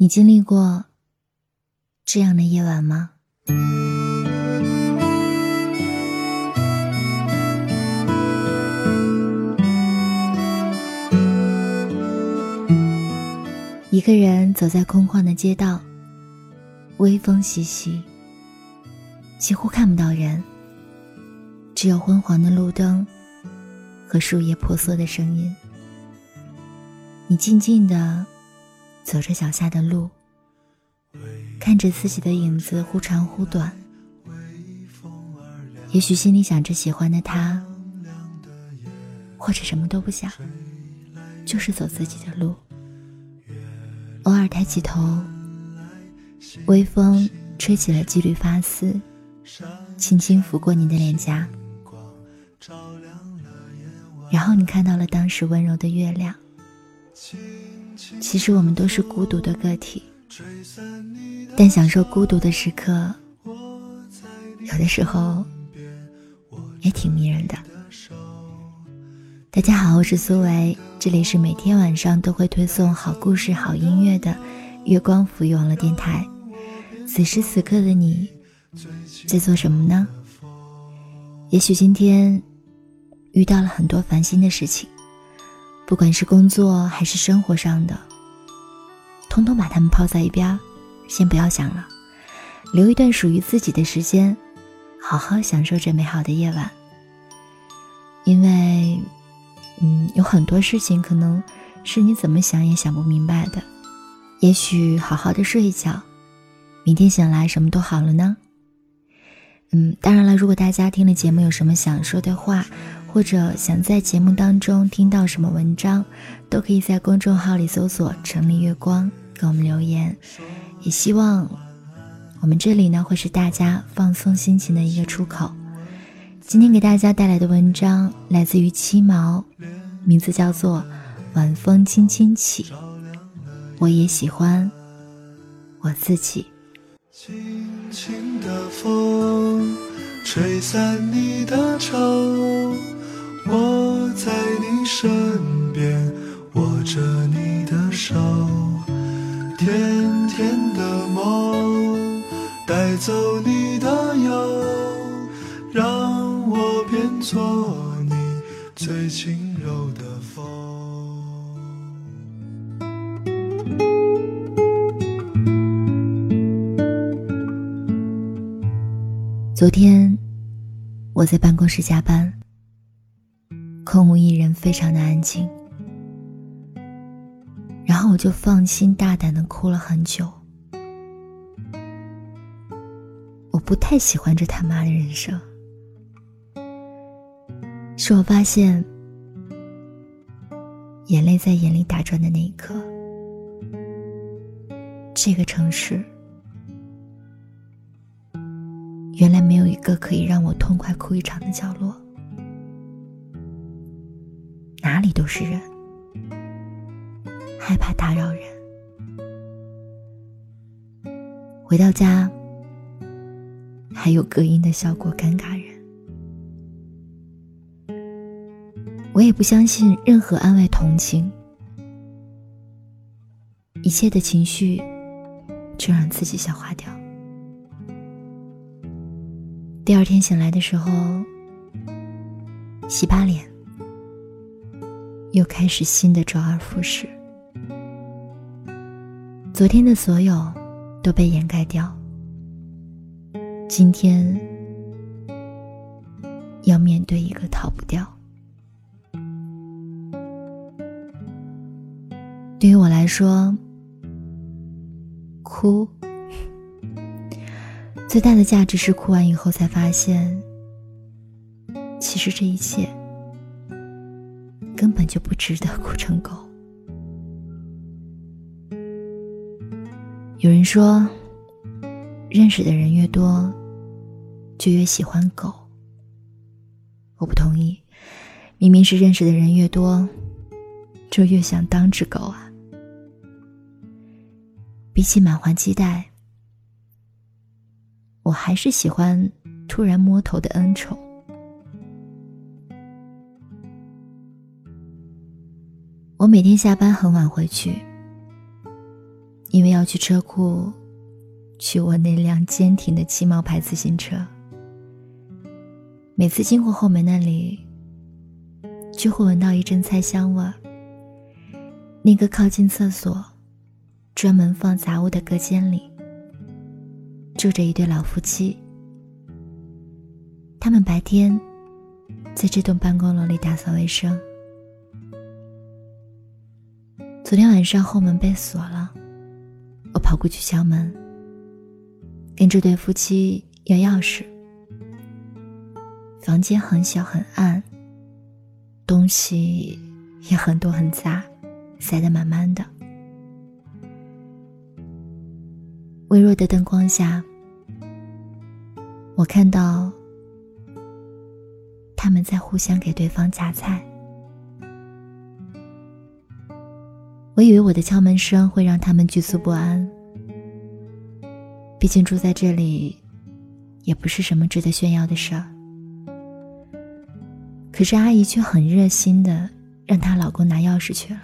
你经历过这样的夜晚吗？一个人走在空旷的街道，微风习习，几乎看不到人，只有昏黄的路灯和树叶婆娑的声音。你静静的。走着脚下的路，看着自己的影子忽长忽短。也许心里想着喜欢的他，或者什么都不想，就是走自己的路。偶尔抬起头，微风吹起了几缕发丝，轻轻拂过你的脸颊，然后你看到了当时温柔的月亮。其实我们都是孤独的个体，但享受孤独的时刻，有的时候也挺迷人的。大家好，我是苏维，这里是每天晚上都会推送好故事、好音乐的月光浮语网络电台。此时此刻的你在做什么呢？也许今天遇到了很多烦心的事情。不管是工作还是生活上的，通通把它们抛在一边，先不要想了，留一段属于自己的时间，好好享受这美好的夜晚。因为，嗯，有很多事情可能是你怎么想也想不明白的。也许好好的睡一觉，明天醒来什么都好了呢。嗯，当然了，如果大家听了节目有什么想说的话。或者想在节目当中听到什么文章，都可以在公众号里搜索“城里月光”给我们留言。也希望我们这里呢会是大家放松心情的一个出口。今天给大家带来的文章来自于七毛，名字叫做《晚风轻轻起》，我也喜欢我自己。轻轻的风，吹散你的愁。我在你身边，握着你的手，甜甜的梦，带走你的忧，让我变作你最轻柔的风。昨天我在办公室加班。空无一人，非常的安静。然后我就放心大胆的哭了很久。我不太喜欢这他妈的人生。是我发现，眼泪在眼里打转的那一刻，这个城市原来没有一个可以让我痛快哭一场的角落。里都是人，害怕打扰人。回到家，还有隔音的效果，尴尬人。我也不相信任何安慰、同情，一切的情绪就让自己消化掉。第二天醒来的时候，洗把脸。又开始新的周而复始，昨天的所有都被掩盖掉，今天要面对一个逃不掉。对于我来说，哭最大的价值是哭完以后才发现，其实这一切。根本就不值得哭成狗。有人说，认识的人越多，就越喜欢狗。我不同意，明明是认识的人越多，就越想当只狗啊。比起满怀期待，我还是喜欢突然摸头的恩宠。我每天下班很晚回去，因为要去车库取我那辆坚挺的七毛牌自行车。每次经过后门那里，就会闻到一阵菜香味儿。那个靠近厕所、专门放杂物的隔间里，住着一对老夫妻。他们白天在这栋办公楼里打扫卫生。昨天晚上后门被锁了，我跑过去敲门，跟这对夫妻要钥匙。房间很小很暗，东西也很多很杂，塞得满满的。微弱的灯光下，我看到他们在互相给对方夹菜。我以为我的敲门声会让他们局促不安，毕竟住在这里也不是什么值得炫耀的事儿。可是阿姨却很热心的让她老公拿钥匙去了，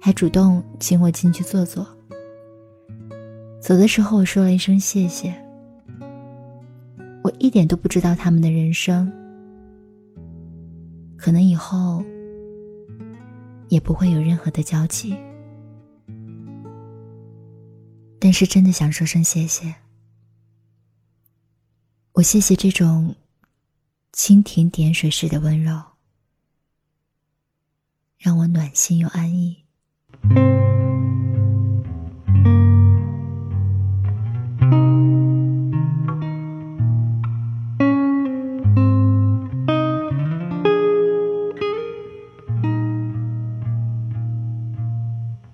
还主动请我进去坐坐。走的时候我说了一声谢谢。我一点都不知道他们的人生，可能以后。也不会有任何的交集，但是真的想说声谢谢。我谢谢这种蜻蜓点水式的温柔，让我暖心又安逸。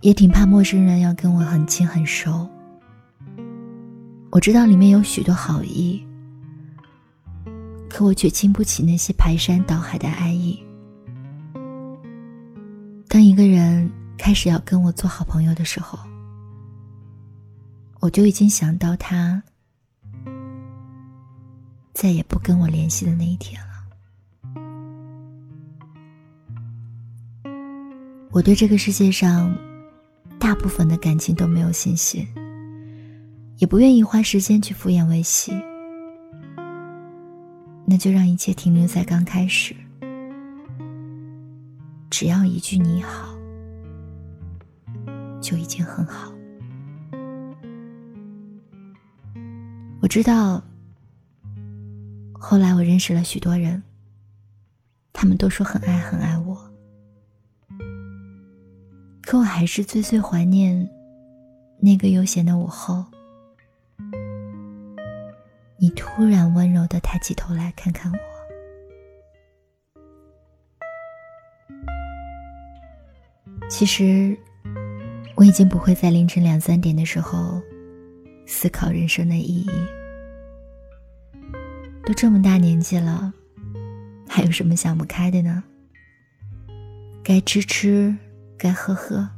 也挺怕陌生人要跟我很亲很熟。我知道里面有许多好意，可我却经不起那些排山倒海的爱意。当一个人开始要跟我做好朋友的时候，我就已经想到他再也不跟我联系的那一天了。我对这个世界上。大部分的感情都没有信心，也不愿意花时间去敷衍维系，那就让一切停留在刚开始。只要一句你好，就已经很好。我知道，后来我认识了许多人，他们都说很爱很爱我。可我还是最最怀念那个悠闲的午后，你突然温柔的抬起头来看看我。其实我已经不会在凌晨两三点的时候思考人生的意义。都这么大年纪了，还有什么想不开的呢？该吃吃。该喝喝，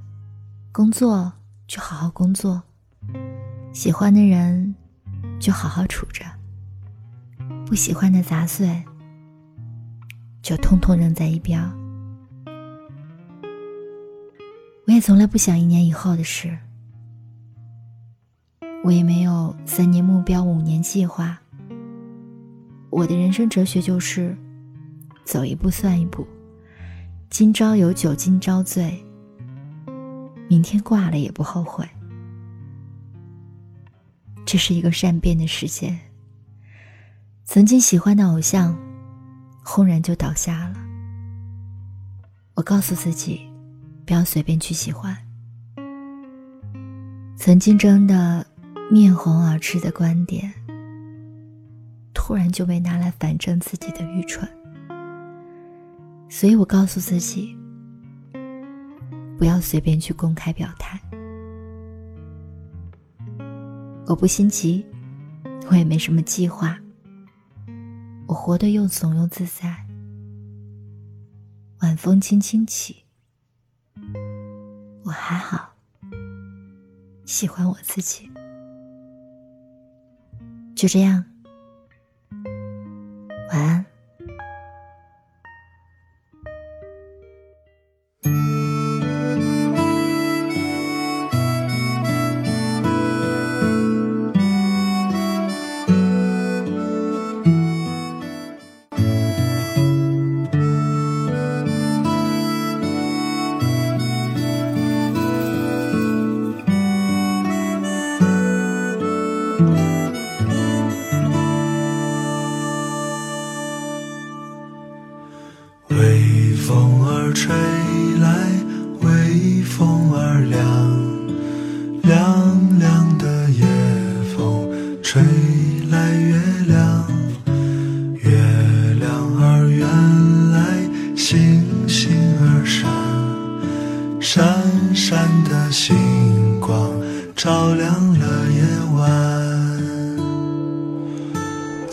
工作就好好工作，喜欢的人就好好处着，不喜欢的杂碎就通通扔在一边。我也从来不想一年以后的事，我也没有三年目标、五年计划。我的人生哲学就是走一步算一步，今朝有酒今朝醉。明天挂了也不后悔。这是一个善变的世界。曾经喜欢的偶像，轰然就倒下了。我告诉自己，不要随便去喜欢。曾经争得面红耳赤的观点，突然就被拿来反证自己的愚蠢。所以我告诉自己。不要随便去公开表态。我不心急，我也没什么计划。我活得又怂又自在。晚风轻轻起，我还好，喜欢我自己。就这样，晚安。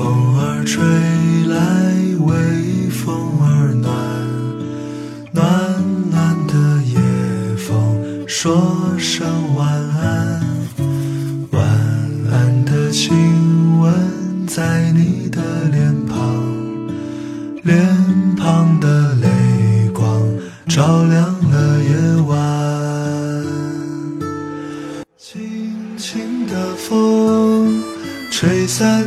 风儿吹来，微风儿暖，暖暖的夜风说声晚安，晚安的亲吻在你的脸庞，脸庞的泪光照亮了夜晚，轻轻的风。吹散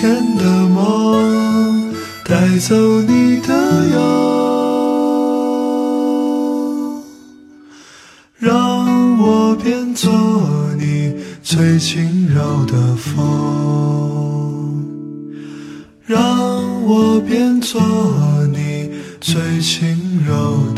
甜的梦带走你的忧，让我变作你最轻柔的风，让我变作你最轻柔的。